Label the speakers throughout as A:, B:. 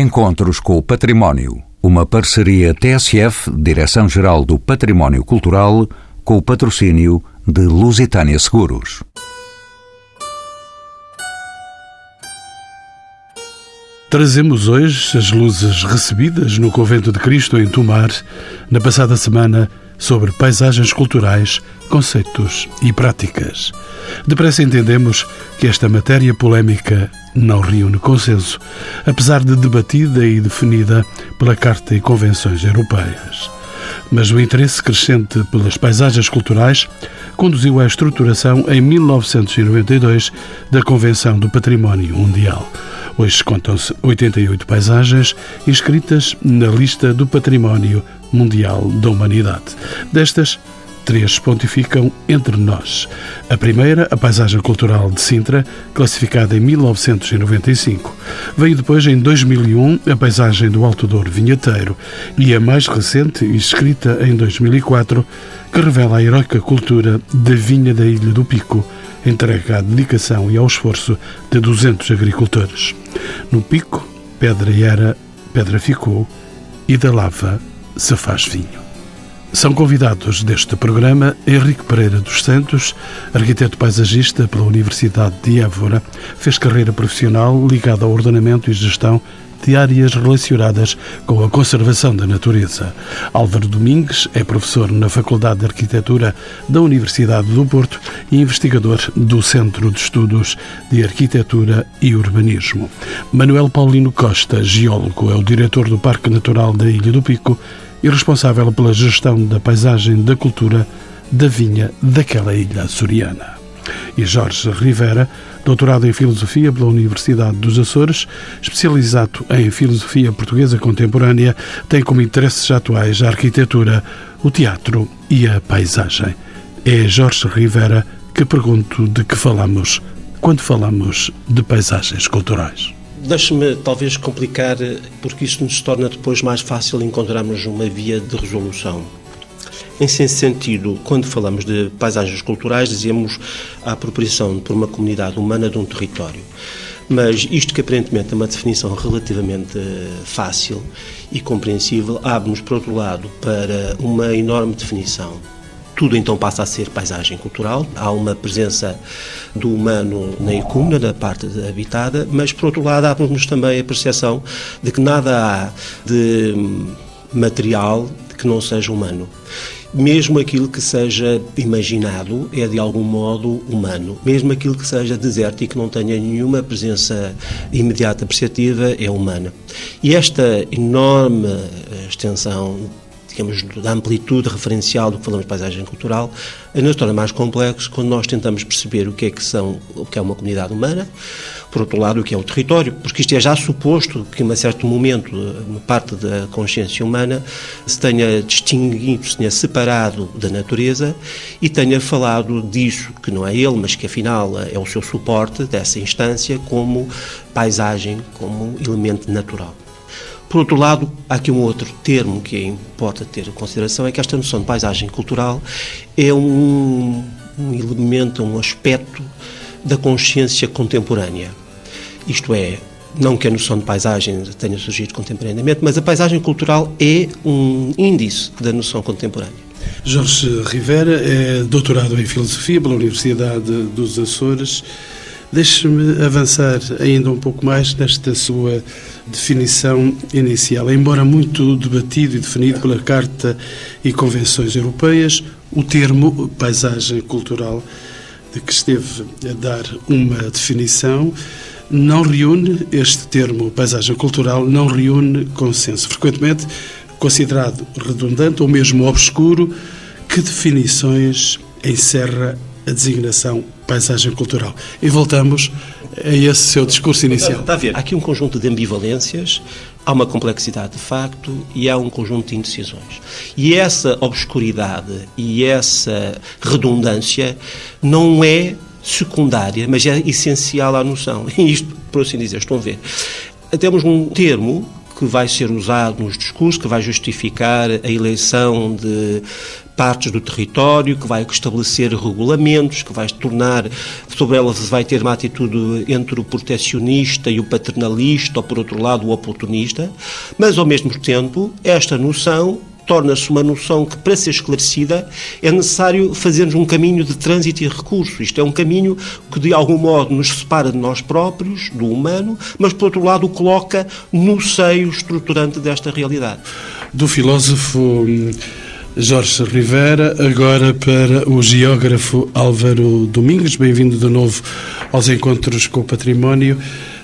A: Encontros com o Património. Uma parceria TSF, Direção-Geral do Património Cultural, com o patrocínio de Lusitânia Seguros.
B: Trazemos hoje as luzes recebidas no Convento de Cristo em Tomar, na passada semana, sobre paisagens culturais, conceitos e práticas. Depressa entendemos que esta matéria polémica não reúne consenso, apesar de debatida e definida pela Carta e Convenções Europeias. Mas o interesse crescente pelas paisagens culturais conduziu à estruturação em 1992 da Convenção do Património Mundial. Hoje contam-se 88 paisagens inscritas na lista do Património Mundial da Humanidade. Destas, três pontificam entre nós. A primeira, a paisagem cultural de Sintra, classificada em 1995. Veio depois, em 2001, a paisagem do Alto Douro Vinheteiro e a mais recente, escrita em 2004, que revela a heroica cultura da vinha da Ilha do Pico, entregue à dedicação e ao esforço de 200 agricultores. No Pico, pedra era, pedra ficou, e da lava se faz vinho. São convidados deste programa Henrique Pereira dos Santos, arquiteto paisagista pela Universidade de Évora, fez carreira profissional ligada ao ordenamento e gestão de áreas relacionadas com a conservação da natureza. Álvaro Domingues é professor na Faculdade de Arquitetura da Universidade do Porto e investigador do Centro de Estudos de Arquitetura e Urbanismo. Manuel Paulino Costa, geólogo, é o diretor do Parque Natural da Ilha do Pico e responsável pela gestão da paisagem da cultura da vinha daquela ilha açoriana. E Jorge Rivera, doutorado em Filosofia pela Universidade dos Açores, especializado em Filosofia Portuguesa Contemporânea, tem como interesses atuais a arquitetura, o teatro e a paisagem. É Jorge Rivera que pergunto de que falamos quando falamos de paisagens culturais.
C: Deixe-me talvez complicar, porque isso nos torna depois mais fácil encontrarmos uma via de resolução. Em sentido, quando falamos de paisagens culturais, dizemos a apropriação por uma comunidade humana de um território. Mas isto que aparentemente é uma definição relativamente fácil e compreensível, abre-nos, por outro lado, para uma enorme definição tudo então passa a ser paisagem cultural. Há uma presença do humano na icuna, na parte habitada, mas por outro lado abre-nos também a percepção de que nada há de material que não seja humano. Mesmo aquilo que seja imaginado é de algum modo humano. Mesmo aquilo que seja deserto e que não tenha nenhuma presença imediata perceptiva é humana. E esta enorme extensão digamos, da amplitude referencial do que falamos de paisagem cultural, ainda se torna mais complexo quando nós tentamos perceber o que é que são, o que é uma comunidade humana, por outro lado, o que é o território, porque isto é já suposto que, em um certo momento, uma parte da consciência humana se tenha distinguido, se tenha separado da natureza e tenha falado disso, que não é ele, mas que afinal é o seu suporte, dessa instância, como paisagem, como elemento natural. Por outro lado, há aqui um outro termo que importa ter em consideração, é que esta noção de paisagem cultural é um, um elemento, um aspecto da consciência contemporânea. Isto é, não que a noção de paisagem tenha surgido contemporaneamente, mas a paisagem cultural é um índice da noção contemporânea.
B: Jorge Rivera é doutorado em Filosofia pela Universidade dos Açores. Deixe-me avançar ainda um pouco mais nesta sua definição inicial. Embora muito debatido e definido pela Carta e Convenções Europeias, o termo paisagem cultural, de que esteve a dar uma definição, não reúne, este termo paisagem cultural, não reúne consenso. Frequentemente considerado redundante ou mesmo obscuro, que definições encerra a designação paisagem cultural. E voltamos a esse seu discurso inicial.
C: Está a ver, há aqui um conjunto de ambivalências, há uma complexidade de facto e há um conjunto de indecisões. E essa obscuridade e essa redundância não é secundária, mas é essencial à noção. E isto, por assim dizer, estão a ver. Temos um termo que vai ser usado nos discursos, que vai justificar a eleição de partes do território, que vai estabelecer regulamentos, que vai tornar, sobre elas vai ter uma atitude entre o protecionista e o paternalista, ou por outro lado o oportunista, mas ao mesmo tempo esta noção torna-se uma noção que, para ser esclarecida, é necessário fazermos um caminho de trânsito e recurso. Isto é um caminho que, de algum modo, nos separa de nós próprios, do humano, mas, por outro lado, o coloca no seio estruturante desta realidade.
B: Do filósofo. Jorge Rivera, agora para o geógrafo Álvaro Domingues. Bem-vindo de novo aos Encontros com o Património.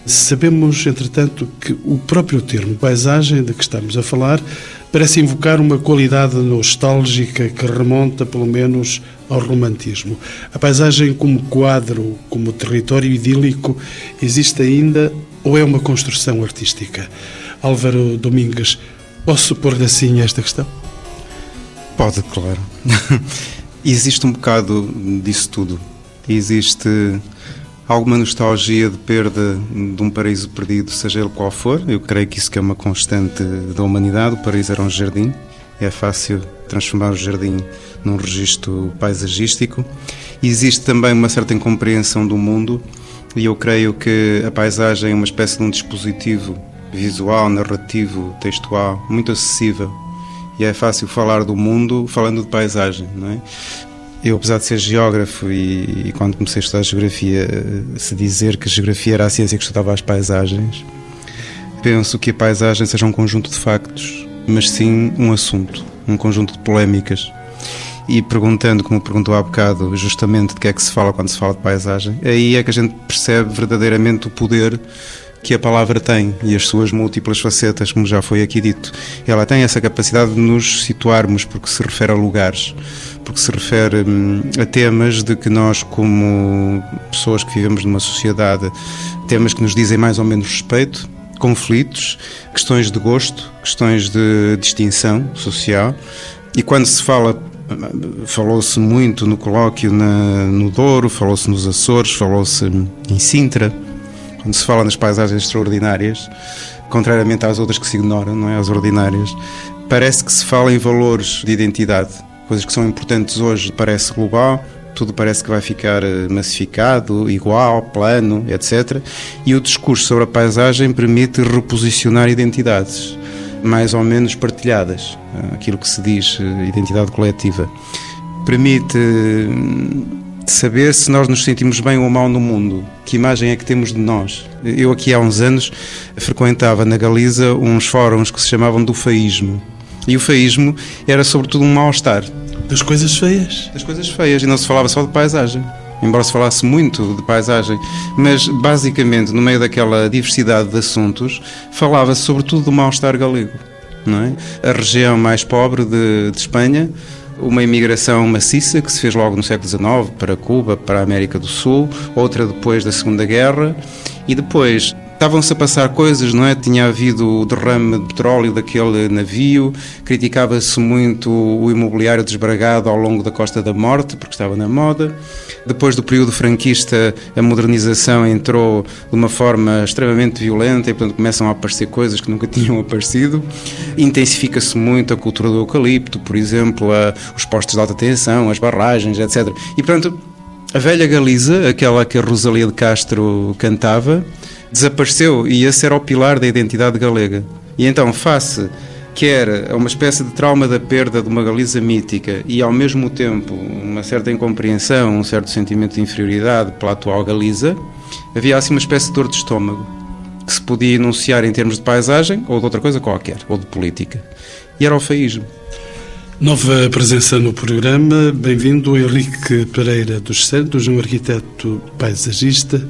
B: Sabemos, entretanto, que o próprio termo paisagem de que estamos a falar parece invocar uma qualidade nostálgica que remonta, pelo menos, ao romantismo. A paisagem, como quadro, como território idílico, existe ainda ou é uma construção artística? Álvaro Domingues, posso pôr-lhe assim esta questão?
D: Pode, claro. Existe um bocado disso tudo. Existe alguma nostalgia de perda de um paraíso perdido, seja ele qual for. Eu creio que isso que é uma constante da humanidade. O paraíso era um jardim. É fácil transformar o jardim num registro paisagístico. Existe também uma certa incompreensão do mundo e eu creio que a paisagem é uma espécie de um dispositivo visual, narrativo, textual, muito acessível e é fácil falar do mundo falando de paisagem, não é? Eu, apesar de ser geógrafo e, e, quando comecei a estudar geografia, se dizer que geografia era a ciência que estudava as paisagens, penso que a paisagem seja um conjunto de factos, mas sim um assunto, um conjunto de polémicas. E perguntando, como perguntou há bocado, justamente de que é que se fala quando se fala de paisagem, aí é que a gente percebe verdadeiramente o poder que a palavra tem e as suas múltiplas facetas, como já foi aqui dito. Ela tem essa capacidade de nos situarmos, porque se refere a lugares, porque se refere hum, a temas de que nós, como pessoas que vivemos numa sociedade, temas que nos dizem mais ou menos respeito, conflitos, questões de gosto, questões de distinção social. E quando se fala falou-se muito no colóquio na, no Douro, falou-se nos Açores, falou-se em Sintra, quando se fala nas paisagens extraordinárias, contrariamente às outras que se ignoram, não é? As ordinárias, parece que se fala em valores de identidade, coisas que são importantes hoje, parece global, tudo parece que vai ficar eh, massificado, igual, plano, etc. E o discurso sobre a paisagem permite reposicionar identidades mais ou menos partilhadas, eh, aquilo que se diz eh, identidade coletiva. Permite saber se nós nos sentimos bem ou mal no mundo. Que imagem é que temos de nós? Eu aqui há uns anos frequentava na Galiza uns fóruns que se chamavam do faísmo. E o faísmo era sobretudo um mal-estar.
B: Das coisas feias?
D: Das coisas feias. E não se falava só de paisagem. Embora se falasse muito de paisagem, mas basicamente no meio daquela diversidade de assuntos, falava-se sobretudo do mal-estar galego. Não é? A região mais pobre de, de Espanha uma imigração maciça que se fez logo no século XIX para Cuba, para a América do Sul, outra depois da Segunda Guerra, e depois estavam-se a passar coisas, não é? Tinha havido o derrame de petróleo daquele navio, criticava-se muito o imobiliário desbragado ao longo da Costa da Morte, porque estava na moda. Depois do período franquista, a modernização entrou de uma forma extremamente violenta e, portanto, começam a aparecer coisas que nunca tinham aparecido. Intensifica-se muito a cultura do eucalipto, por exemplo, a, os postos de alta tensão, as barragens, etc. E, portanto, a velha Galiza, aquela que a Rosalia de Castro cantava, desapareceu e esse era o pilar da identidade galega. E então, face quer uma espécie de trauma da perda de uma Galiza mítica e ao mesmo tempo uma certa incompreensão, um certo sentimento de inferioridade pela atual Galiza, havia assim uma espécie de dor de estômago que se podia enunciar em termos de paisagem ou de outra coisa qualquer, ou de política. E era o faísmo.
B: Nova presença no programa. Bem-vindo Henrique Pereira dos Santos, um arquiteto paisagista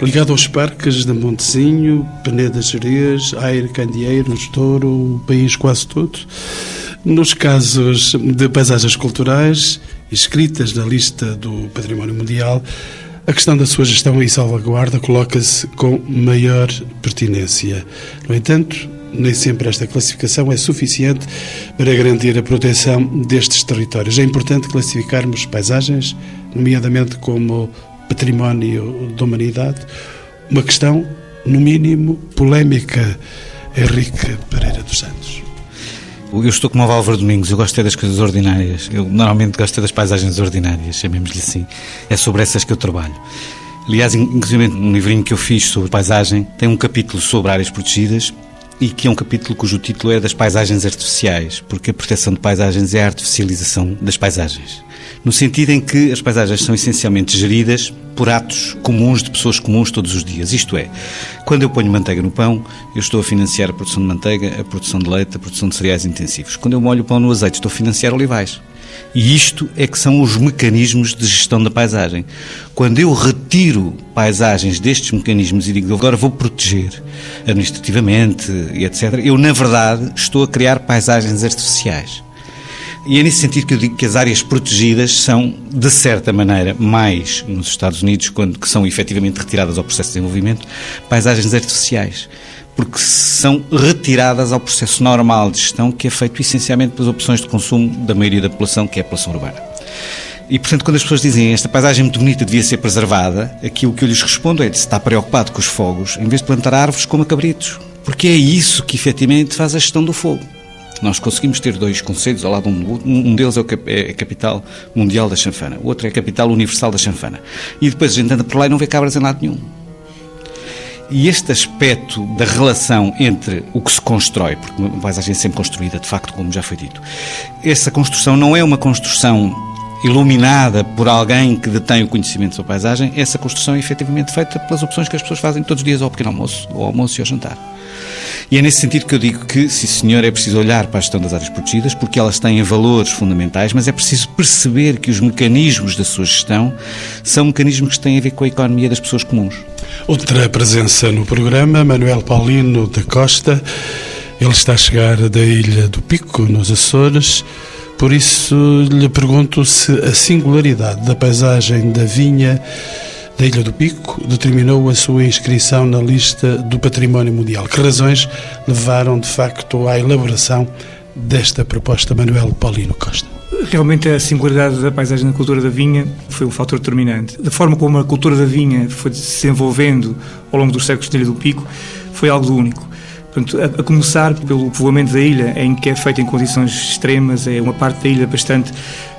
B: ligado aos parques de Montezinho, Peneda Jerez, Aire, Candeeiros, Douro, o país quase todo. Nos casos de paisagens culturais, escritas na lista do Património Mundial, a questão da sua gestão e salvaguarda coloca-se com maior pertinência. No entanto, nem sempre esta classificação é suficiente para garantir a proteção destes territórios. É importante classificarmos paisagens, nomeadamente como património da humanidade, uma questão, no mínimo, polémica. Henrique Pereira dos Santos.
E: Eu estou como o Álvaro Domingos, eu gosto das coisas ordinárias. Eu normalmente gosto das paisagens ordinárias, chamemos-lhe assim. É sobre essas que eu trabalho. Aliás, inclusive um livrinho que eu fiz sobre paisagem tem um capítulo sobre áreas protegidas e que é um capítulo cujo título é das paisagens artificiais, porque a proteção de paisagens é a artificialização das paisagens. No sentido em que as paisagens são essencialmente geridas por atos comuns de pessoas comuns todos os dias. Isto é, quando eu ponho manteiga no pão, eu estou a financiar a produção de manteiga, a produção de leite, a produção de cereais intensivos. Quando eu molho o pão no azeite, estou a financiar olivais. E isto é que são os mecanismos de gestão da paisagem. Quando eu retiro paisagens destes mecanismos e digo agora vou proteger administrativamente e etc., eu na verdade estou a criar paisagens artificiais. E é nesse sentido que eu digo que as áreas protegidas são, de certa maneira, mais nos Estados Unidos, quando que são efetivamente retiradas ao processo de desenvolvimento, paisagens artificiais porque são retiradas ao processo normal de gestão que é feito essencialmente pelas opções de consumo da maioria da população, que é a população urbana. E, portanto, quando as pessoas dizem esta paisagem muito bonita devia ser preservada, aquilo que eu lhes respondo é se está preocupado com os fogos, em vez de plantar árvores como cabritos. Porque é isso que efetivamente faz a gestão do fogo. Nós conseguimos ter dois conselhos ao lado um do outro. Um deles é, é a capital mundial da chanfana, o outro é a capital universal da chanfana. E depois a gente anda por lá e não vê cabras em lado nenhum. E este aspecto da relação entre o que se constrói, porque uma paisagem é sempre construída, de facto, como já foi dito, essa construção não é uma construção iluminada por alguém que detém o conhecimento sobre a paisagem, essa construção é efetivamente feita pelas opções que as pessoas fazem todos os dias ao pequeno almoço, ao almoço e ao jantar. E é nesse sentido que eu digo que, sim senhor, é preciso olhar para a gestão das áreas protegidas, porque elas têm valores fundamentais, mas é preciso perceber que os mecanismos da sua gestão são mecanismos que têm a ver com a economia das pessoas comuns.
B: Outra presença no programa, Manuel Paulino da Costa. Ele está a chegar da Ilha do Pico, nos Açores. Por isso lhe pergunto se a singularidade da paisagem da vinha da Ilha do Pico determinou a sua inscrição na lista do Património Mundial. Que razões levaram, de facto, à elaboração desta proposta, Manuel Paulino Costa?
F: Realmente a singularidade da paisagem da cultura da vinha foi um fator determinante. Da forma como a cultura da vinha foi se desenvolvendo ao longo dos séculos da Ilha do Pico, foi algo único. Portanto, a, a, começar pelo povoamento da ilha, em que é feito em condições extremas, é uma parte da ilha bastante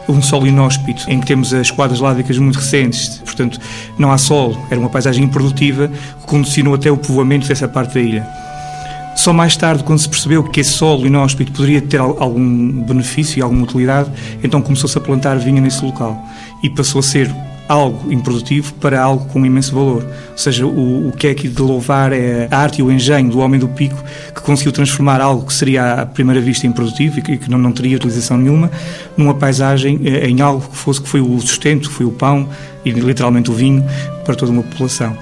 F: um solo inóspito, em que temos as quadras lávicas muito recentes, portanto, não há sol, era uma paisagem improdutiva que condicionou até o povoamento dessa parte da ilha. Só mais tarde, quando se percebeu que esse solo inóspito poderia ter algum benefício e alguma utilidade, então começou-se a plantar vinha nesse local e passou a ser algo improdutivo para algo com imenso valor. Ou seja, o, o que é aqui de louvar é a arte e o engenho do homem do pico que conseguiu transformar algo que seria à primeira vista improdutivo e que, que não, não teria utilização nenhuma numa paisagem eh, em algo que fosse que foi o sustento, que foi o pão e literalmente o vinho para toda uma população.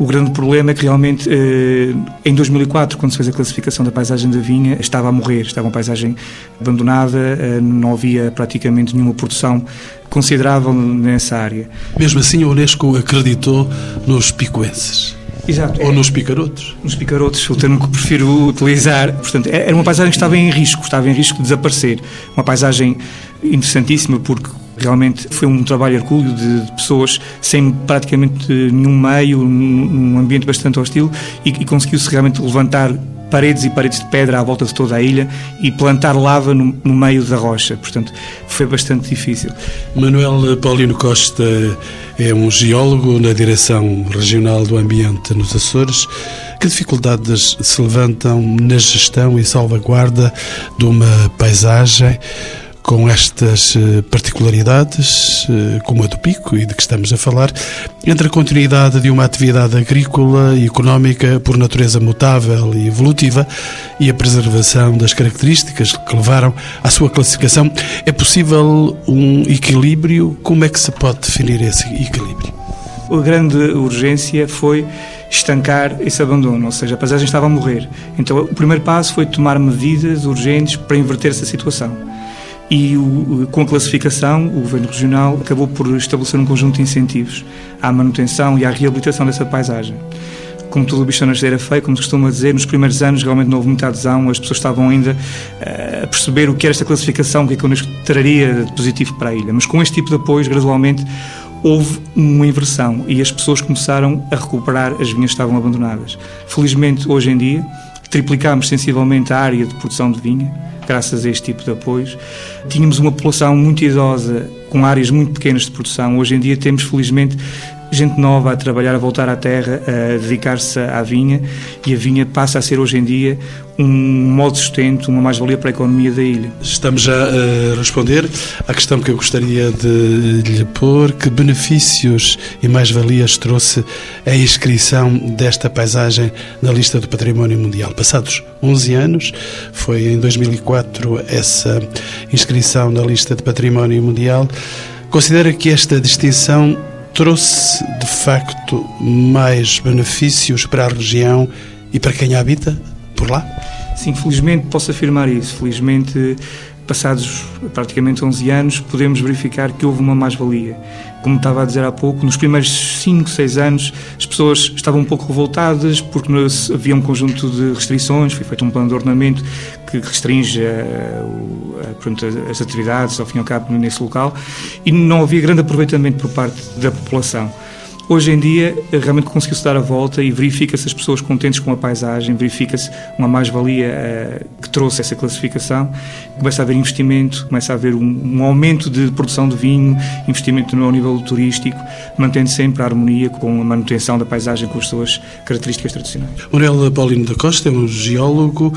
F: O grande problema é que realmente eh, em 2004, quando se fez a classificação da paisagem da vinha, estava a morrer, estava uma paisagem abandonada, eh, não havia praticamente nenhuma produção considerável nessa área.
B: Mesmo assim, a Unesco acreditou nos picuenses.
F: Exato.
B: Ou nos picarotos.
F: Nos picarotos, o termo que prefiro utilizar. Portanto, é, era uma paisagem que estava em risco, estava em risco de desaparecer. Uma paisagem interessantíssima porque Realmente foi um trabalho hercúleo de, de pessoas sem praticamente nenhum meio, num ambiente bastante hostil e, e conseguiu-se realmente levantar paredes e paredes de pedra à volta de toda a ilha e plantar lava no, no, meio da rocha. Portanto, foi bastante difícil.
B: Manuel Paulino Costa é um geólogo na Direção Regional do Ambiente nos Açores. Que dificuldades se levantam na gestão e salvaguarda de uma paisagem? Com estas eh, particularidades, eh, como a do pico e de que estamos a falar, entre a continuidade de uma atividade agrícola e económica por natureza mutável e evolutiva e a preservação das características que levaram à sua classificação, é possível um equilíbrio? Como é que se pode definir esse equilíbrio?
F: A grande urgência foi estancar esse abandono, ou seja, a paisagem estava a morrer. Então, o primeiro passo foi tomar medidas urgentes para inverter essa situação e o, com a classificação o Governo Regional acabou por estabelecer um conjunto de incentivos à manutenção e à reabilitação dessa paisagem. Como tudo o bicho nascer é feio, como se costuma dizer, nos primeiros anos realmente não houve muita adesão, as pessoas estavam ainda uh, a perceber o que era esta classificação, o que é que eu traria de positivo para a ilha. Mas com este tipo de apoios, gradualmente, houve uma inversão e as pessoas começaram a recuperar as vinhas que estavam abandonadas. Felizmente, hoje em dia, triplicámos sensivelmente a área de produção de vinha, graças a este tipo de apoios. Tínhamos uma população muito idosa, com áreas muito pequenas de produção. Hoje em dia temos, felizmente, gente nova a trabalhar, a voltar à terra, a dedicar-se à vinha e a vinha passa a ser hoje em dia um modo de sustento, uma mais-valia para a economia da ilha.
B: Estamos já a responder à questão que eu gostaria de lhe pôr. Que benefícios e mais-valias trouxe a inscrição desta paisagem na lista do Património Mundial? Passados 11 anos, foi em 2004 essa inscrição na lista de Património Mundial. Considera que esta distinção trouxe de facto mais benefícios para a região e para quem a habita por lá?
F: Sim, felizmente posso afirmar isso. Felizmente, passados praticamente 11 anos, podemos verificar que houve uma mais-valia. Como estava a dizer há pouco, nos primeiros 5, 6 anos as pessoas estavam um pouco revoltadas porque havia um conjunto de restrições, foi feito um plano de ordenamento que restringe a, a, pronto, as atividades, ao fim e ao cabo, nesse local, e não havia grande aproveitamento por parte da população. Hoje em dia, realmente conseguiu-se dar a volta e verifica-se as pessoas contentes com a paisagem, verifica-se uma mais-valia uh, que trouxe essa classificação, começa a haver investimento, começa a haver um, um, aumento de produção de vinho, investimento no nível turístico, mantendo sempre a harmonia com a manutenção da paisagem com as suas características tradicionais.
B: Manuel Paulino da Costa é um geólogo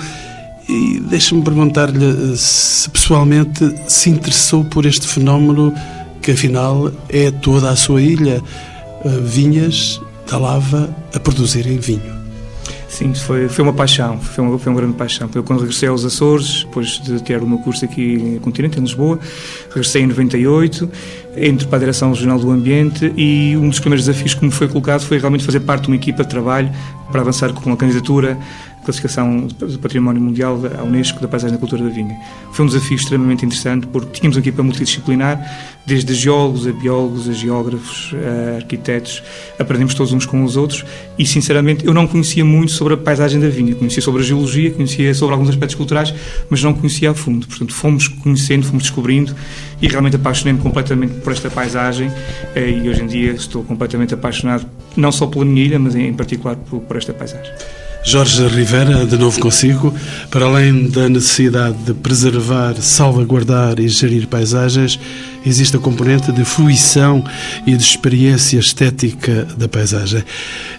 B: e deixa-me perguntar-lhe eh, se pessoalmente se interessou por este fenómeno que afinal é toda a sua ilha vinhas da lava a produzirem vinho.
F: Sim, foi, foi uma paixão, foi uma, foi uma grande paixão. Eu, quando regressei aos Açores, depois de ter o meu curso aqui no continente, em Lisboa, regressei em 98, entro para a Direção Regional do Ambiente e um dos primeiros desafios que me foi colocado foi realmente fazer parte de uma equipa de trabalho para avançar com a candidatura classificação do Património Mundial da Unesco da Paisagem da Cultura da Vinha. Foi um desafio extremamente interessante porque tínhamos uma equipa multidisciplinar, desde geólogos a biólogos, a geógrafos, a arquitetos, aprendemos todos uns com os outros e, sinceramente, eu não conhecia muito sobre a paisagem da vinha. Conhecia sobre a geologia, conhecia sobre alguns aspectos culturais, mas não conhecia a fundo. Portanto, fomos conhecendo, fomos descobrindo e realmente apaixonei-me completamente por esta paisagem eh, e hoje em dia estou completamente apaixonado não só pela minha ilha, mas em particular por, por esta paisagem.
B: Jorge Rivera, de novo consigo, para além da necessidade de preservar, salvaguardar e gerir paisagens, existe a componente de fruição e de experiência estética da paisagem.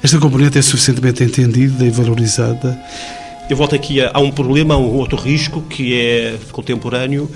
B: Esta componente é suficientemente entendida e valorizada?
C: Eu volto aqui a, um problema, a um outro risco que é contemporâneo,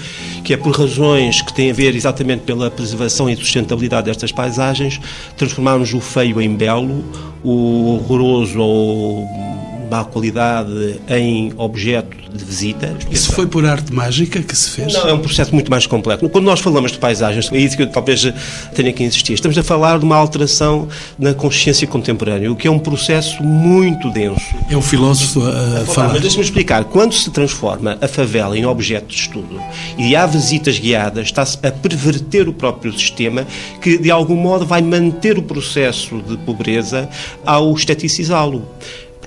C: que é por razões que têm a ver exatamente pela preservação e sustentabilidade destas paisagens, transformarmos o feio em belo, o horroroso ou má qualidade em objeto de visita.
B: Isso foi por arte mágica que se fez?
C: Não, é um processo muito mais complexo. Quando nós falamos de paisagens, é isso que eu talvez tenha que insistir, estamos a falar de uma alteração na consciência contemporânea, o que é um processo muito denso.
B: É um filósofo a, a falar.
C: Mas deixe-me explicar. Quando se transforma a favela em objeto de estudo e há visitas guiadas, está-se a perverter o próprio sistema que, de algum modo, vai manter o processo de pobreza ao esteticizá-lo.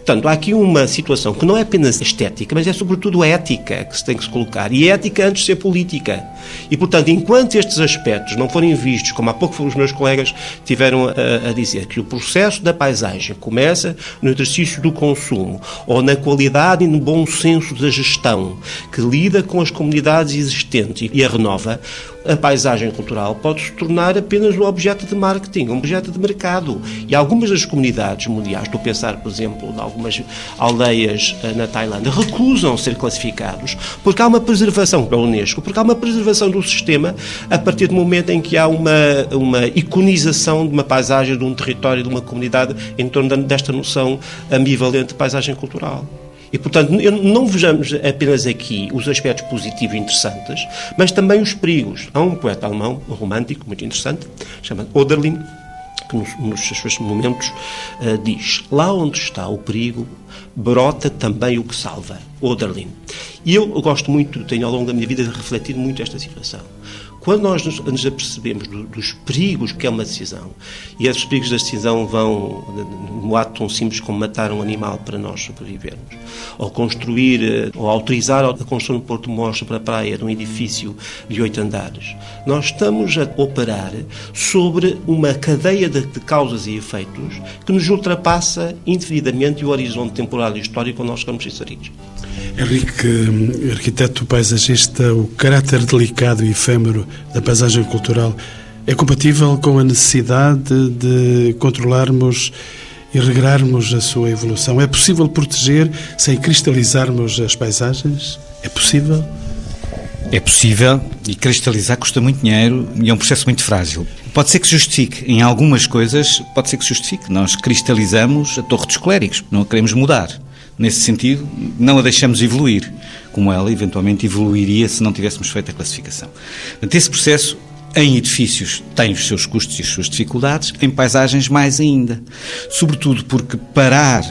C: Portanto, há aqui uma situação que não é apenas estética, mas é sobretudo ética que se tem que se colocar. E ética antes de ser política. E, portanto, enquanto estes aspectos não forem vistos, como há pouco os meus colegas tiveram a, a dizer, que o processo da paisagem começa no exercício do consumo, ou na qualidade e no bom senso da gestão, que lida com as comunidades existentes e a renova, a paisagem cultural pode se tornar apenas um objeto de marketing, um objeto de mercado. E algumas das comunidades mundiais, estou a pensar, por exemplo, em algumas aldeias eh, na Tailândia, recusam ser classificados porque há uma preservação pela Unesco, porque há uma preservação do sistema a partir do momento em que há uma, uma iconização de uma paisagem, de um território, de uma comunidade em torno desta noção ambivalente de paisagem cultural. E, portanto, não vejamos apenas aqui os aspectos positivos e interessantes, mas também os perigos. Há um poeta alemão, um romântico, muito interessante, chamado Oderlin, que nos, nos seus momentos uh, diz: Lá onde está o perigo, brota também o que salva. Oderlin. E eu gosto muito, tenho ao longo da minha vida refletido muito esta situação. Quando nós nos, nos apercebemos do, dos perigos que é uma decisão, e esses perigos da decisão vão no ato tão simples como matar um animal para nós sobrevivermos, ou construir, eh, ou autorizar a construção de Porto Mostra para a praia de um edifício de oito andares, nós estamos a operar sobre uma cadeia de, de causas e efeitos que nos ultrapassa indefinidamente o horizonte temporal e histórico onde nós estamos inseridos.
B: Henrique, arquiteto paisagista, o caráter delicado e efêmero da paisagem cultural é compatível com a necessidade de controlarmos e regrarmos a sua evolução? É possível proteger sem cristalizarmos as paisagens? É possível?
E: É possível e cristalizar custa muito dinheiro e é um processo muito frágil. Pode ser que se justifique. Em algumas coisas, pode ser que se justifique. Nós cristalizamos a Torre dos Clérigos, não a queremos mudar. Nesse sentido, não a deixamos evoluir, como ela eventualmente evoluiria se não tivéssemos feito a classificação. Portanto, esse processo em edifícios tem os seus custos e as suas dificuldades, em paisagens mais ainda. Sobretudo porque parar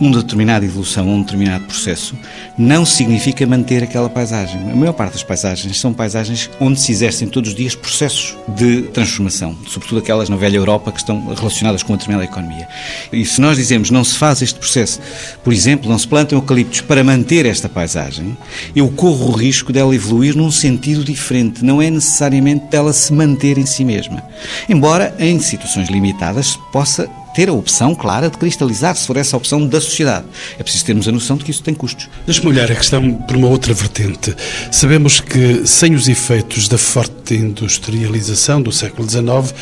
E: uma determinada evolução, um determinado processo, não significa manter aquela paisagem. A maior parte das paisagens são paisagens onde se exercem todos os dias processos de transformação, sobretudo aquelas na velha Europa que estão relacionadas com a determinada economia. E se nós dizemos não se faz este processo, por exemplo, não se plantam eucaliptos para manter esta paisagem, eu corro o risco dela evoluir num sentido diferente, não é necessariamente dela se manter em si mesma. Embora em situações limitadas possa ter a opção clara de cristalizar, se for essa opção da sociedade. É preciso termos a noção de que isso tem custos.
B: Deixe-me olhar a questão por uma outra vertente. Sabemos que, sem os efeitos da forte industrialização do século XIX,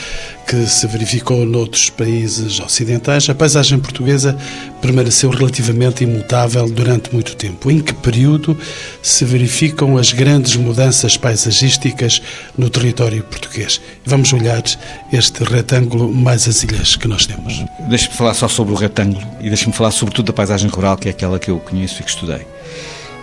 B: que se verificou noutros países ocidentais, a paisagem portuguesa permaneceu relativamente imutável durante muito tempo. Em que período se verificam as grandes mudanças paisagísticas no território português? Vamos olhar este retângulo mais as ilhas que nós temos.
E: Deixe-me falar só sobre o retângulo e deixe-me falar sobretudo da paisagem rural, que é aquela que eu conheço e que estudei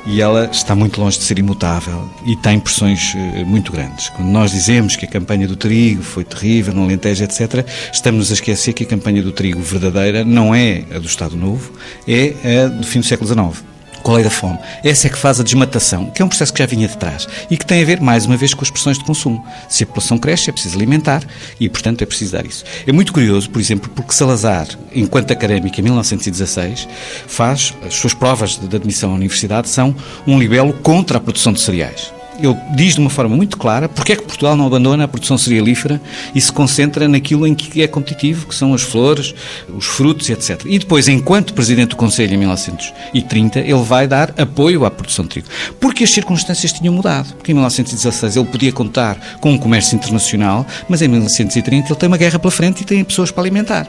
E: e ela está muito longe de ser imutável e tem pressões eh, muito grandes. Quando nós dizemos que a campanha do trigo foi terrível, no Alentejo, etc., estamos a esquecer que a campanha do trigo verdadeira não é a do Estado Novo, é a do fim do século XIX é a fome. Essa é que faz a desmatação, que é um processo que já vinha de trás e que tem a ver, mais uma vez, com as pressões de consumo. Se a população cresce, é preciso alimentar e, portanto, é preciso dar isso. É muito curioso, por exemplo, porque Salazar, enquanto académico, em 1916, faz as suas provas de admissão à universidade são um libelo contra a produção de cereais ele diz de uma forma muito clara porque é que Portugal não abandona a produção cerealífera e se concentra naquilo em que é competitivo, que são as flores, os frutos, etc. E depois, enquanto Presidente do Conselho em 1930, ele vai dar apoio à produção de trigo. Porque as circunstâncias tinham mudado. Porque em 1916 ele podia contar com um comércio internacional, mas em 1930 ele tem uma guerra pela frente e tem pessoas para alimentar.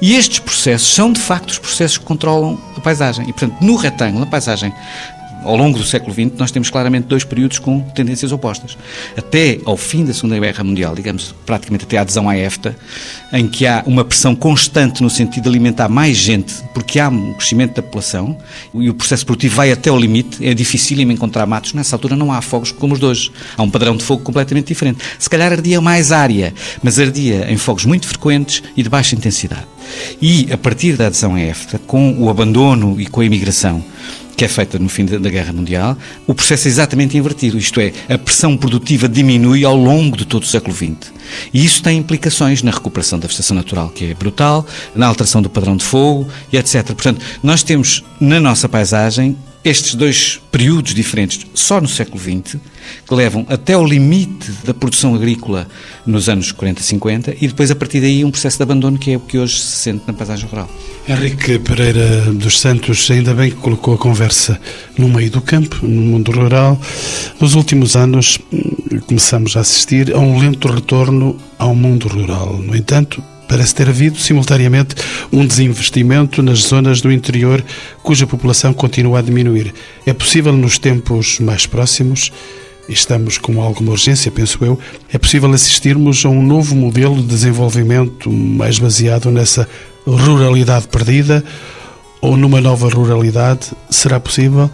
E: E estes processos são, de facto, os processos que controlam a paisagem. E, portanto, no retângulo, a paisagem ao longo do século XX, nós temos claramente dois períodos com tendências opostas. Até ao fim da Segunda Guerra Mundial, digamos, praticamente até à adesão à EFTA, em que há uma pressão constante no sentido de alimentar mais gente, porque há um crescimento da população e o processo produtivo vai até ao limite, é difícil encontrar matos. Nessa altura não há fogos como os hoje. Há um padrão de fogo completamente diferente. Se calhar ardia mais área, mas ardia em fogos muito frequentes e de baixa intensidade. E, a partir da adesão à EFTA, com o abandono e com a imigração, que é feita no fim da Guerra Mundial, o processo é exatamente invertido, isto é, a pressão produtiva diminui ao longo de todo o século XX. E isso tem implicações na recuperação da vegetação natural, que é brutal, na alteração do padrão de fogo e etc. Portanto, nós temos na nossa paisagem estes dois períodos diferentes, só no século XX, que levam até ao limite da produção agrícola nos anos 40, 50, e depois, a partir daí, um processo de abandono que é o que hoje se sente na paisagem rural.
B: Henrique Pereira dos Santos, ainda bem que colocou a conversa no meio do campo, no mundo rural. Nos últimos anos, começamos a assistir a um lento retorno ao mundo rural. No entanto, Parece ter havido, simultaneamente, um desinvestimento nas zonas do interior cuja população continua a diminuir. É possível, nos tempos mais próximos, estamos com alguma urgência, penso eu, é possível assistirmos a um novo modelo de desenvolvimento mais baseado nessa ruralidade perdida ou numa nova ruralidade? Será possível?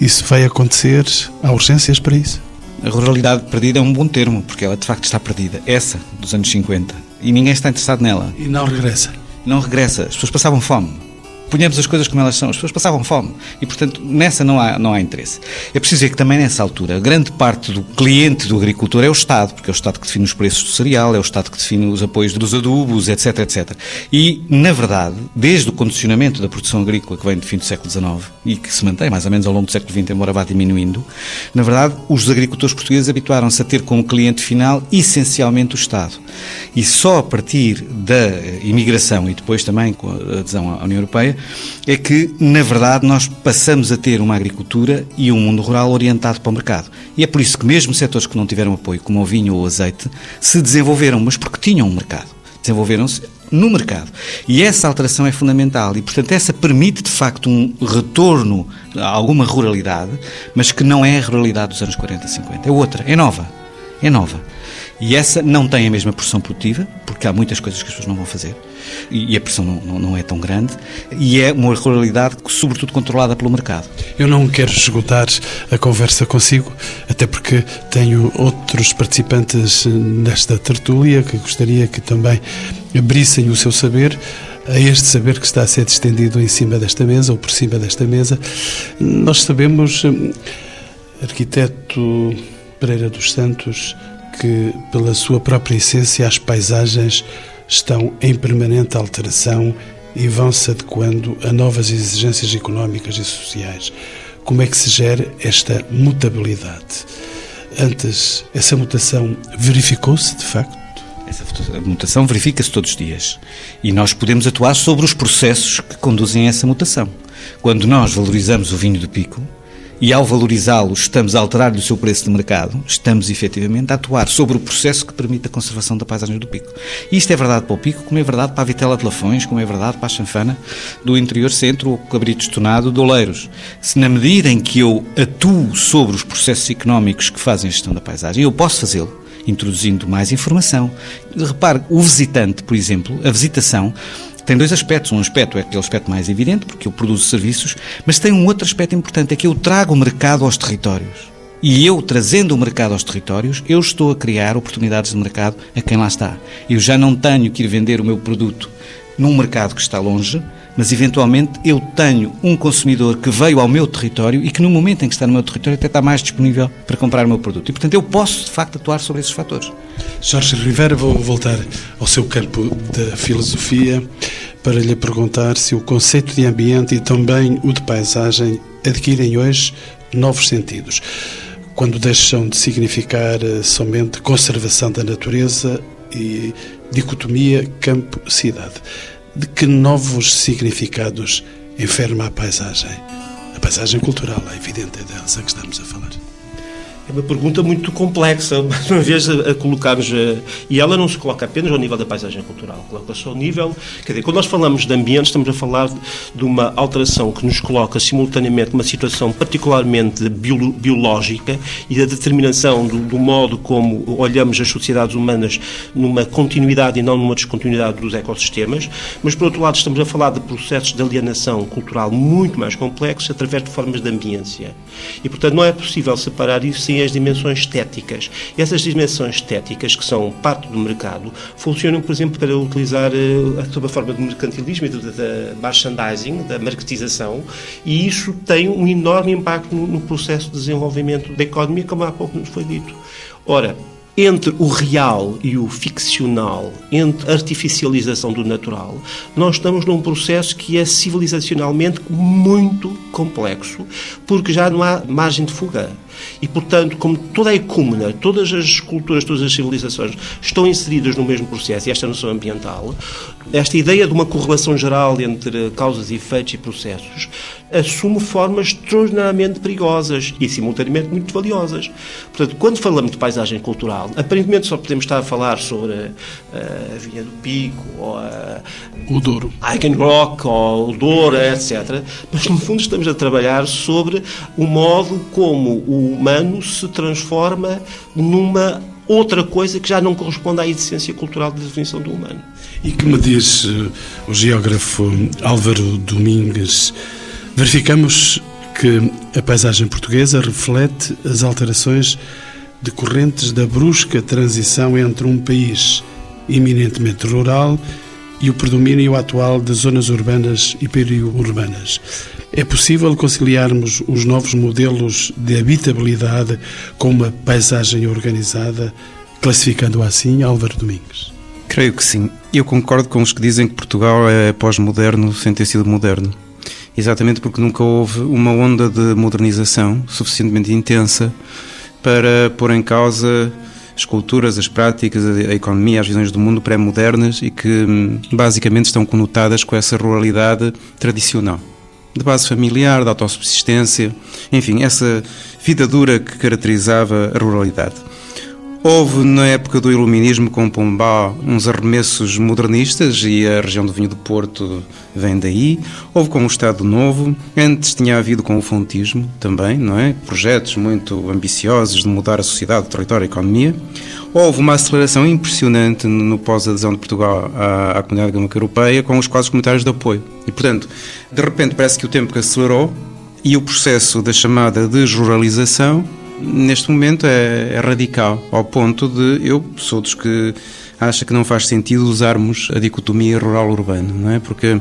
B: Isso vai acontecer? Há urgências para isso?
E: A ruralidade perdida é um bom termo, porque ela de facto está perdida. Essa, dos anos 50 e ninguém está interessado nela.
B: E não regressa.
E: Não regressa. As pessoas passavam fome. Ponhamos as coisas como elas são. As pessoas passavam fome e, portanto, nessa não há, não há interesse. É preciso dizer que também nessa altura, grande parte do cliente do agricultor é o Estado, porque é o Estado que define os preços do cereal, é o Estado que define os apoios dos adubos, etc, etc. E, na verdade, desde o condicionamento da produção agrícola que vem do fim do século XIX e que se mantém mais ou menos ao longo do século XX, embora vá diminuindo, na verdade, os agricultores portugueses habituaram-se a ter como cliente final essencialmente o Estado. E só a partir da imigração e depois também com a adesão à União Europeia é que, na verdade, nós passamos a ter uma agricultura e um mundo rural orientado para o mercado. E é por isso que mesmo setores que não tiveram apoio, como o vinho ou o azeite, se desenvolveram, mas porque tinham um mercado. Desenvolveram-se no mercado. E essa alteração é fundamental e, portanto, essa permite de facto um retorno a alguma ruralidade, mas que não é a ruralidade dos anos 40, 50. É outra, é nova. É nova. E essa não tem a mesma pressão produtiva, porque há muitas coisas que as pessoas não vão fazer, e a pressão não, não, é tão grande, e é uma ruralidade, sobretudo, controlada pelo mercado.
B: Eu não quero esgotar a conversa consigo, até porque tenho outros participantes nesta tertúlia que gostaria que também abrissem o seu saber a este saber que está a ser estendido em cima desta mesa ou por cima desta mesa. Nós sabemos, hum, arquiteto Pereira dos Santos, que, pela sua própria essência, as paisagens estão em permanente alteração e vão se adequando a novas exigências económicas e sociais. Como é que se gera esta mutabilidade? Antes, essa mutação verificou-se de facto?
E: Essa mutação verifica-se todos os dias e nós podemos atuar sobre os processos que conduzem a essa mutação. Quando nós valorizamos o vinho do pico, e ao valorizá-lo estamos a alterar-lhe o seu preço de mercado, estamos efetivamente a atuar sobre o processo que permite a conservação da paisagem do pico. E isto é verdade para o pico, como é verdade para a vitela de Lafões, como é verdade para a chanfana do interior centro ou cabrito estonado de Oleiros. Se na medida em que eu atuo sobre os processos económicos que fazem a gestão da paisagem, eu posso fazê-lo, introduzindo mais informação. Repare, o visitante, por exemplo, a visitação tem dois aspectos. Um aspecto é aquele aspecto mais evidente, porque eu produzo serviços, mas tem um outro aspecto importante, é que eu trago o mercado aos territórios. E eu, trazendo o mercado aos territórios, eu estou a criar oportunidades de mercado a quem lá está. Eu já não tenho que ir vender o meu produto num mercado que está longe, mas eventualmente eu tenho um consumidor que veio ao meu território e que no momento em que está no meu território até está mais disponível para comprar o meu produto. E portanto eu posso de facto atuar sobre esses fatores.
B: Jorge Rivera, vou voltar ao seu campo da filosofia para lhe perguntar se o conceito de ambiente e também o de paisagem adquirem hoje novos sentidos. Quando deixam de significar eh, somente conservação da natureza e dicotomia campo-cidade. De que novos significados enferma a paisagem? A paisagem cultural, é evidente, é dessa que estamos a falar.
C: É uma pergunta muito complexa, mais uma vez, a, a colocar-nos. E ela não se coloca apenas ao nível da paisagem cultural, coloca-se ao nível. Quer dizer, quando nós falamos de ambiente, estamos a falar de uma alteração que nos coloca simultaneamente numa situação particularmente bio, biológica e da determinação do, do, modo como olhamos as sociedades humanas numa continuidade e não numa descontinuidade dos ecossistemas, mas, por outro lado, estamos a falar de processos de alienação cultural muito mais complexos através de formas de ambiência. E, portanto, não é possível separar isso sem as dimensões estéticas. Essas dimensões estéticas, que são parte do mercado, funcionam, por exemplo, para utilizar uh, sob a forma de mercantilismo e da merchandising, da marketização, e isso tem um enorme impacto no, no processo de desenvolvimento da economia, como há pouco nos foi dito. Ora, entre o real e o ficcional, entre a artificialização do natural, nós estamos num processo que é civilizacionalmente muito complexo, porque já não há margem de fuga. E, portanto, como toda a ecúmena, todas as culturas, todas as civilizações estão inseridas no mesmo processo, e esta noção ambiental, esta ideia de uma correlação geral entre causas e efeitos e processos, assume formas extraordinariamente perigosas e, simultaneamente, muito valiosas. Portanto, quando falamos de paisagem cultural, aparentemente só podemos estar a falar sobre a Vinha do Pico, ou a,
B: o Douro,
C: Rock, ou o Douro, etc. Mas, no fundo, estamos a trabalhar sobre o modo como o humano se transforma numa outra coisa que já não corresponde à essência cultural da definição do humano.
B: E que me diz uh, o geógrafo Álvaro Domingues, verificamos que a paisagem portuguesa reflete as alterações decorrentes da brusca transição entre um país eminentemente rural e o predomínio atual de zonas urbanas e periurbanas. É possível conciliarmos os novos modelos de habitabilidade com uma paisagem organizada, classificando assim Álvaro Domingues?
D: Creio que sim. Eu concordo com os que dizem que Portugal é pós-moderno sem ter sido moderno. Exatamente porque nunca houve uma onda de modernização suficientemente intensa para pôr em causa as culturas, as práticas, a economia, as visões do mundo pré-modernas e que hum, basicamente estão conotadas com essa ruralidade tradicional. De base familiar, de autossubsistência, enfim, essa vida dura que caracterizava a ruralidade. Houve, na época do Iluminismo, com Pombal, uns arremessos modernistas e a região do Vinho do Porto vem daí. Houve com o Estado Novo. Antes tinha havido com o Fontismo também, não é? Projetos muito ambiciosos de mudar a sociedade, o território, a economia. Houve uma aceleração impressionante no pós-adesão de Portugal à, à Comunidade Económica Europeia com os quadros comunitários de apoio. E, portanto, de repente parece que o tempo que acelerou e o processo da chamada desruralização neste momento é, é, radical, ao ponto de eu sou dos que acha que não faz sentido usarmos a dicotomia rural-urbano, não é? Porque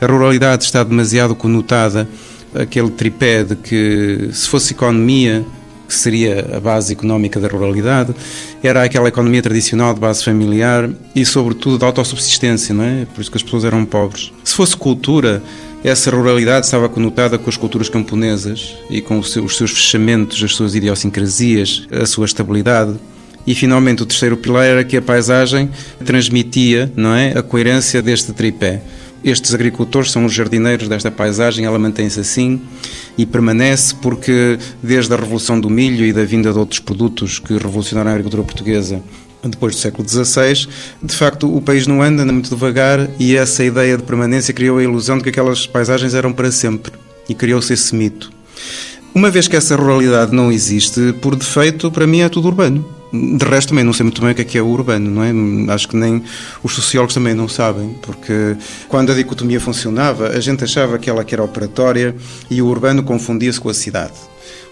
D: a ruralidade está demasiado conotada aquele tripé de que se fosse economia que seria a base económica da ruralidade, era aquela economia tradicional de base familiar e, sobretudo, da autossubsistência, não é? Por isso que as pessoas eram pobres. Se fosse cultura, essa ruralidade estava conotada com as culturas camponesas e com os seus fechamentos, as suas idiosincrasias, a sua estabilidade. E finalmente o terceiro pilar era que a paisagem transmitia, não é, a coerência deste tripé. Estes agricultores são os jardineiros desta paisagem, ela mantém-se assim e permanece porque desde a revolução do milho e da vinda de outros produtos que revolucionaram a agricultura portuguesa depois do século XVI, de facto o país não anda, anda muito devagar e essa ideia de permanência criou a ilusão de que aquelas paisagens eram para sempre e criou-se esse mito. Uma vez que essa ruralidade não existe, por defeito, para mim é tudo urbano. De resto, também não sei muito bem o que é que é o urbano, não é? Acho que nem os sociólogos também não sabem, porque quando a dicotomia funcionava, a gente achava que ela que era operatória e o urbano confundia-se com a cidade.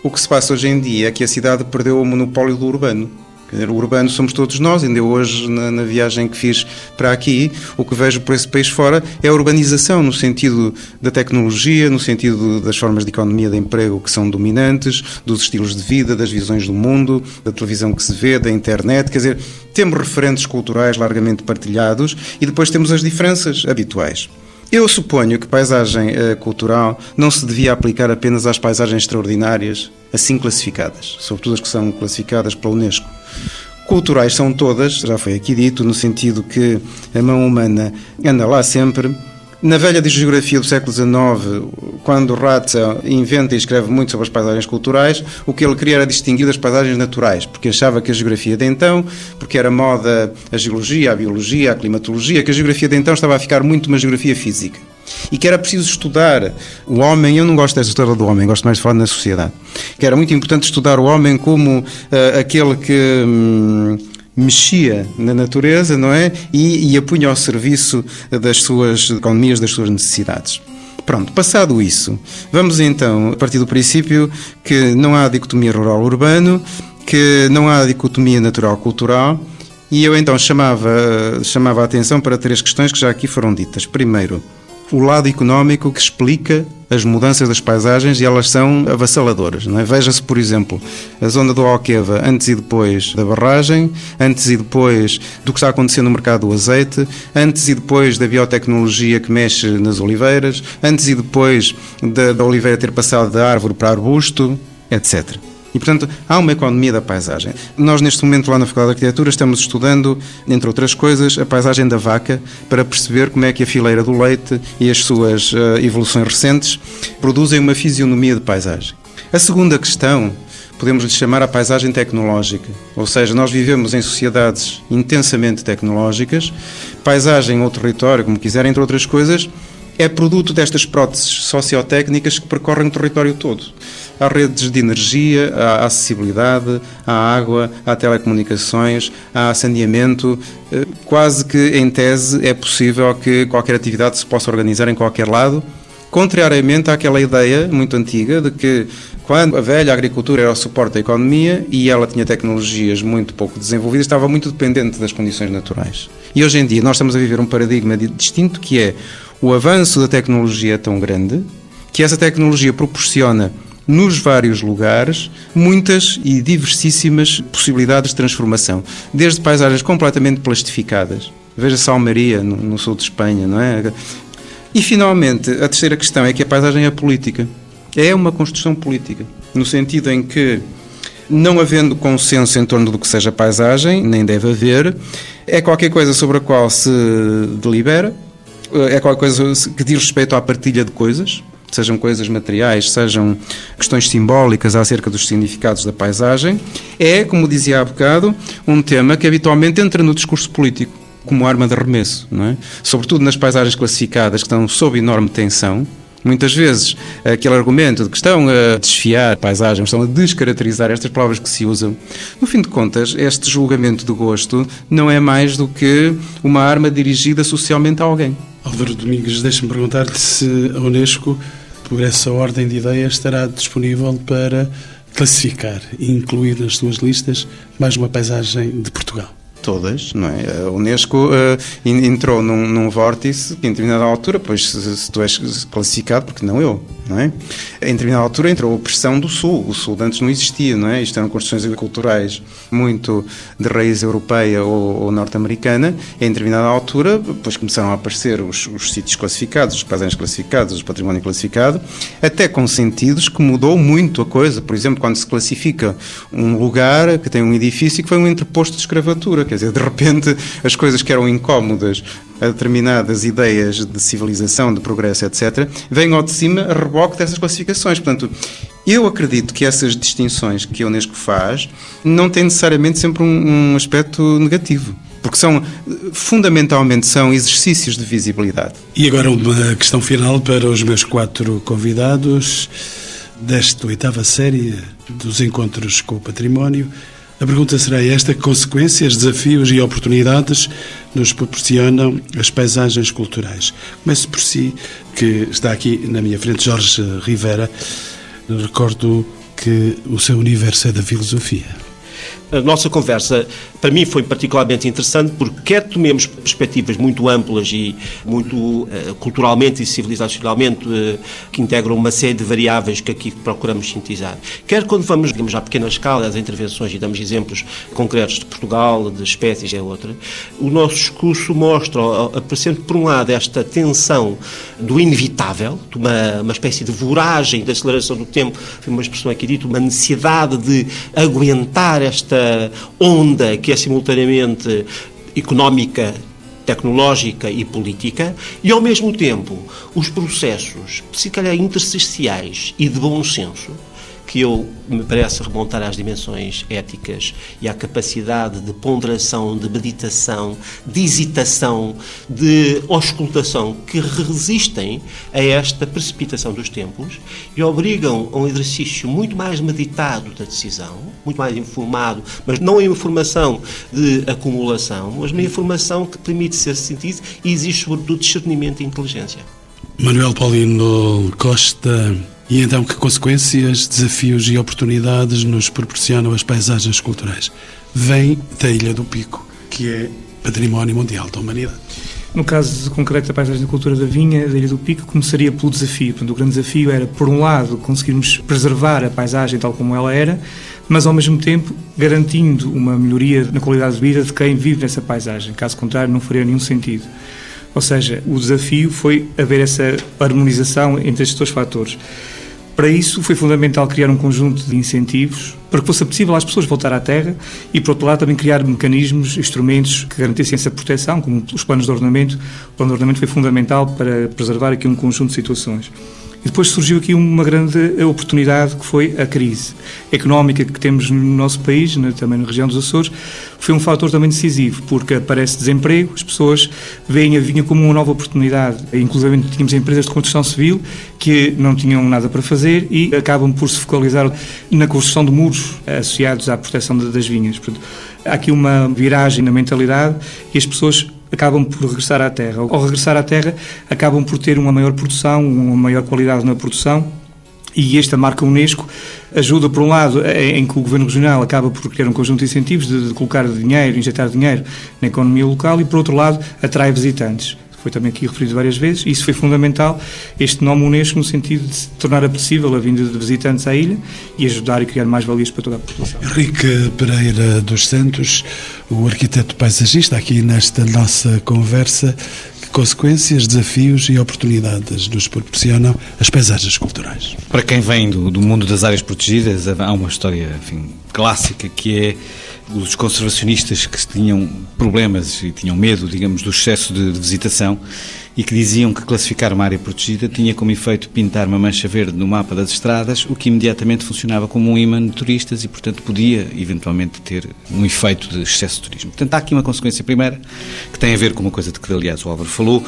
D: O que se passa hoje em dia é que a cidade perdeu o monopólio do urbano Dizer, o urbano somos todos nós, ainda hoje na, na, viagem que fiz para aqui, o que vejo por esse país fora é a urbanização, no sentido da tecnologia, no sentido das formas de economia de emprego que são dominantes, dos estilos de vida, das visões do mundo, da televisão que se vê, da internet, quer dizer, temos referentes culturais largamente partilhados e depois temos as diferenças habituais. Eu suponho que paisagem uh, cultural não se devia aplicar apenas às paisagens extraordinárias, assim classificadas, sobretudo as que são classificadas pela Unesco. Culturais são todas, já foi aqui dito, no sentido que a mão humana anda lá sempre na velha geografia do século XIX, quando Ratzel inventa e escreve muito sobre as paisagens culturais, o que ele queria era distinguir das paisagens naturais, porque achava que a geografia de então, porque era moda a geologia, a biologia, a climatologia, que a geografia de então estava a ficar muito uma geografia física. E que era preciso estudar o homem, eu não gosto dessa história do homem, gosto mais de falar na sociedade, que era muito importante estudar o homem como uh, aquele que. Hum, mexia na natureza, não é? E, e a punha ao serviço das suas economias, das suas necessidades. Pronto, passado isso, vamos então partir do princípio que não há dicotomia rural-urbano, que não há dicotomia natural-cultural, e eu então chamava, chamava a atenção para três questões que já aqui foram ditas. Primeiro, o lado económico que explica as mudanças das paisagens e elas são avassaladoras. É? Veja-se, por exemplo, a zona do Alqueva antes e depois da barragem, antes e depois do que está acontecendo no mercado do azeite, antes e depois da biotecnologia que mexe nas oliveiras, antes e depois da, da oliveira ter passado da árvore para arbusto, etc. E, portanto, há uma economia da paisagem. Nós, neste momento, lá na Faculdade de Arquitetura, estamos estudando, entre outras coisas, a paisagem da vaca, para perceber como é que a fileira do leite e as suas uh, evoluções recentes produzem uma fisionomia de paisagem. A segunda questão podemos lhe chamar a paisagem tecnológica. Ou seja, nós vivemos em sociedades intensamente tecnológicas, paisagem ou território, como quiserem, entre outras coisas, é produto destas próteses sociotécnicas que percorrem o território todo. Há redes de energia, há acessibilidade, há água, há telecomunicações, há saneamento. Eh, quase que, em tese, é possível que qualquer atividade se possa organizar em qualquer lado, contrariamente àquela ideia muito antiga de que quando a velha agricultura era o suporte da economia e ela tinha tecnologias muito pouco desenvolvidas, estava muito dependente das condições naturais. E hoje em dia nós estamos a viver um paradigma distinto que é o avanço da tecnologia é tão grande que essa tecnologia proporciona nos vários lugares muitas e diversissíssimas possibilidades de transformação, desde paisagens completamente plastificadas. Veja São Maria, no, no sul de Espanha, não é? E finalmente, a terceira questão é que a paisagem é política. É uma construção política, no sentido em que não havendo consenso em torno do que seja paisagem, nem deve haver, é qualquer coisa sobre a qual se delibera, é qualquer coisa que diz respeito à partilha de coisas, sejam coisas materiais, sejam questões simbólicas acerca dos significados da paisagem, é, como dizia há bocado, um tema que habitualmente entra no discurso político como arma de arremesso, não é? Sobretudo nas paisagens classificadas que estão sob enorme tensão, Muitas vezes, aquele argumento de que estão a desfiar paisagens, estão a descaracterizar estas palavras que se usam. No fim de contas, este julgamento de gosto não é mais do que uma arma dirigida socialmente a alguém.
B: Álvaro Domingos, deixa-me perguntar-te se a Unesco, por essa ordem de ideias, estará disponível para classificar e incluir nas suas listas mais uma paisagem de Portugal.
D: Todas, não é? A Unesco uh, entrou num, num, vórtice que, em determinada altura, pois se, se, tu és classificado, porque não eu, não é? Em determinada altura entrou a pressão do Sul. O Sul antes não existia, não é? Isto eram construções culturais muito de raiz europeia ou, ou norte-americana. Em determinada altura, depois começaram a aparecer os, os sítios classificados, os paisagens classificados, o património classificado, até com sentidos que mudou muito a coisa. Por exemplo, quando se classifica um lugar que tem um edifício que foi um entreposto de escravatura, Quer dizer, de repente as coisas que eram incómodas a determinadas ideias de civilização, de progresso, etc., vêm ao de cima a reboque dessas classificações. Portanto, eu acredito que essas distinções que a Unesco faz não têm necessariamente sempre um, um aspecto negativo porque são fundamentalmente são exercícios de visibilidade.
B: E agora uma questão final para os meus quatro convidados desta oitava série dos encontros com o património. A pergunta será esta: que consequências, desafios e oportunidades nos proporcionam as paisagens culturais? Começo por si, que está aqui na minha frente, Jorge Rivera. Recordo que o seu universo é da filosofia.
C: A nossa conversa, para mim, foi particularmente interessante porque quer tomemos perspectivas muito amplas e muito uh, culturalmente e civilizacionalmente uh, que integram uma série de variáveis que aqui procuramos sintetizar, quer quando vamos, digamos, à pequena escala, às intervenções e damos exemplos concretos de Portugal, de espécies é outra, o nosso discurso mostra, apresenta por um lado esta tensão do inevitável, de uma, uma espécie de voragem, de aceleração do tempo, foi uma expressão aqui dita, uma necessidade de aguentar esta onda que é simultaneamente económica, tecnológica e política, e ao mesmo tempo os processos, se calhar intersticiais e de bom senso, que eu me parece remontar às dimensões éticas e à capacidade de ponderação, de meditação, de hesitação, de auscultação que resistem a esta precipitação dos tempos e obrigam a um exercício muito mais meditado da decisão, muito mais informado, mas não a informação de acumulação, mas uma informação que permite ser sentido e exige sobretudo discernimento e inteligência.
B: Manuel Paulino Costa e então, que consequências, desafios e oportunidades nos proporcionam as paisagens culturais? Vem da Ilha do Pico, que é Património Mundial da Humanidade.
F: No caso concreto da paisagem da cultura da vinha, da Ilha do Pico, começaria pelo desafio. O grande desafio era, por um lado, conseguirmos preservar a paisagem tal como ela era, mas ao mesmo tempo garantindo uma melhoria na qualidade de vida de quem vive nessa paisagem. Caso contrário, não faria nenhum sentido. Ou seja, o desafio foi haver essa harmonização entre estes dois fatores. Para isso foi fundamental criar um conjunto de incentivos para que fosse possível às pessoas voltar à terra e, por outro lado, também criar mecanismos, instrumentos que garantissem essa proteção, como os planos de ordenamento. O plano de ordenamento foi fundamental para preservar aqui um conjunto de situações. E depois surgiu aqui uma grande oportunidade que foi a crise económica que temos no nosso país, também na região dos Açores, foi um fator também decisivo, porque aparece desemprego, as pessoas veem a vinha como uma nova oportunidade. Inclusive tínhamos empresas de construção civil que não tinham nada para fazer e acabam por se focalizar na construção de muros associados à proteção das vinhas. Portanto, há aqui uma viragem na mentalidade e as pessoas acabam por regressar à terra. Ao regressar à terra, acabam por ter uma maior produção, uma maior qualidade na produção E esta marca Unesco ajuda, por um lado, em que o Governo Regional acaba por criar um conjunto de incentivos de, de colocar dinheiro, injetar dinheiro na economia local e, por outro lado, atrai visitantes foi também aqui referido várias vezes, e isso foi fundamental, este nome Unesco, no sentido de tornar apetecível a vinda de visitantes à ilha e ajudar e criar mais valias para toda a população.
B: Henrique Pereira dos Santos, o arquiteto paisagista, aqui nesta nossa conversa, que consequências, desafios e oportunidades nos proporcionam as paisagens culturais?
E: Para quem vem do, do mundo das áreas protegidas, há uma história enfim, clássica que é os conservacionistas que tinham problemas e tinham medo, digamos, do excesso de, de visitação e que diziam que classificar uma área protegida tinha como efeito pintar uma mancha verde no mapa das estradas, o que imediatamente funcionava como um imã de turistas e, portanto, podia eventualmente ter um efeito de excesso de turismo. Portanto, há aqui uma consequência primeira que tem a ver com uma coisa de que, aliás, o Álvaro falou,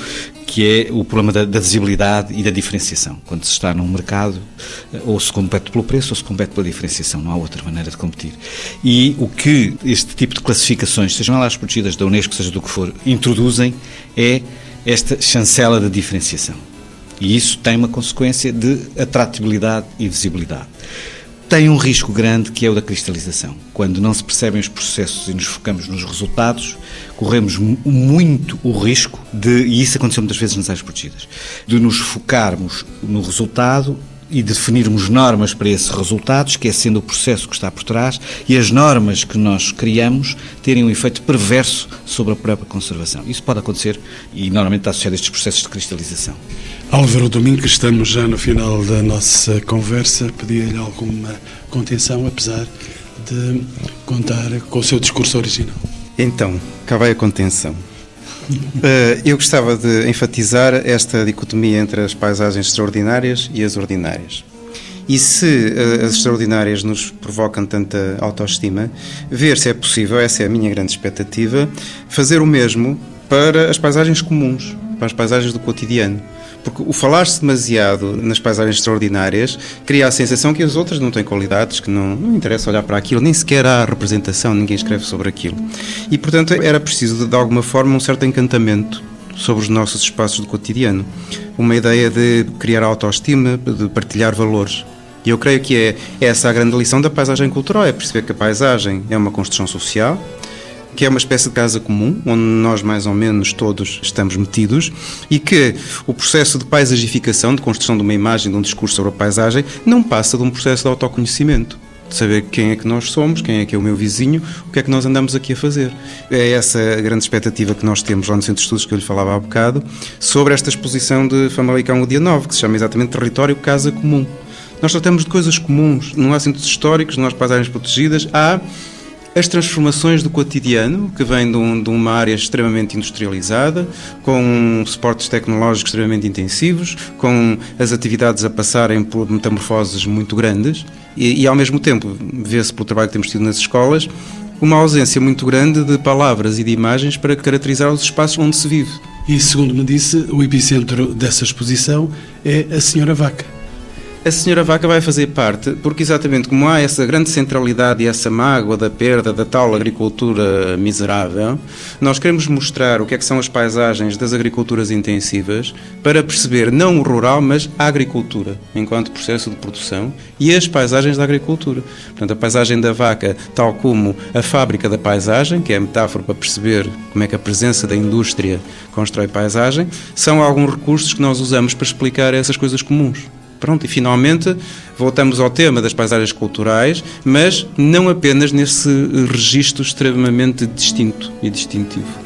E: que é o problema da, da visibilidade e da diferenciação. Quando se está num mercado, eh, ou se compete pelo preço ou se compete pela diferenciação, não há outra maneira de competir. E o que este tipo de classificações, sejam elas protegidas da Unesco, seja do que for, introduzem é esta chancela de diferenciação. E isso tem uma consequência de atratividade e visibilidade. Tem um risco grande que é o da cristalização. Quando não se percebem os processos e nos focamos nos resultados, corremos muito o risco de, e isso aconteceu muitas vezes nas áreas protegidas, de nos focarmos no resultado e definirmos normas para esses resultados, esquecendo o processo que está por trás e as normas que nós criamos terem um efeito perverso sobre a própria conservação. Isso pode acontecer e normalmente está associado a estes processos de cristalização.
B: Álvaro Domingo, estamos já no final da nossa conversa. Pedia-lhe alguma contenção, apesar de contar com o seu discurso original.
D: Então, cá vai a contenção. Uh, eu gostava de enfatizar esta dicotomia entre as paisagens extraordinárias e as ordinárias. E se uh, as extraordinárias nos provocam tanta autoestima, ver se é possível, essa é a minha grande expectativa, fazer o mesmo para as paisagens comuns, para as paisagens do cotidiano. Porque o falar-se demasiado nas paisagens extraordinárias cria a sensação que as outras não têm qualidades, que não, não interessa olhar para aquilo, nem sequer há representação, ninguém escreve sobre aquilo. E, portanto, era preciso, de, de alguma forma, um certo encantamento sobre os nossos espaços do cotidiano. Uma ideia de criar autoestima, de partilhar valores. E eu creio que é essa a grande lição da paisagem cultural, é perceber que a paisagem é uma construção social, que é uma espécie de casa comum, onde nós mais ou menos todos estamos metidos, e que o processo de paisagificação, de construção de uma imagem, de um discurso sobre a paisagem, não passa de um processo de autoconhecimento de saber quem é que nós somos, quem é que é o meu vizinho, o que é que nós andamos aqui a fazer. É essa a grande expectativa que nós temos lá no Centro de Estudos que eu lhe falava há bocado, sobre esta exposição de Famalicão o dia 9, que se chama exatamente Território Casa Comum. Nós tratamos de coisas comuns, não há centros históricos, não há paisagens protegidas, há as transformações do cotidiano, que vem de, um, de, uma área extremamente industrializada, com suportes tecnológicos extremamente intensivos, com as atividades a passarem por metamorfoses muito grandes, e, e ao mesmo tempo, vê-se pelo trabalho que temos tido nas escolas, uma ausência muito grande de palavras e de imagens para caracterizar os espaços onde se vive.
B: E, segundo me disse, o epicentro dessa exposição é a Senhora Vaca.
D: A senhora Vaca vai fazer parte, porque exatamente como há essa grande centralidade e essa mágoa da perda da tal agricultura miserável, nós queremos mostrar o que é que são as paisagens das agriculturas intensivas para perceber não o rural, mas a agricultura, enquanto processo de produção, e as paisagens da agricultura. Portanto, a paisagem da vaca, tal como a fábrica da paisagem, que é a metáfora para perceber como é que a presença da indústria constrói paisagem, são alguns recursos que nós usamos para explicar essas coisas comuns. Pronto, e finalmente voltamos ao tema das paisagens culturais, mas não apenas nesse registro extremamente distinto e distintivo.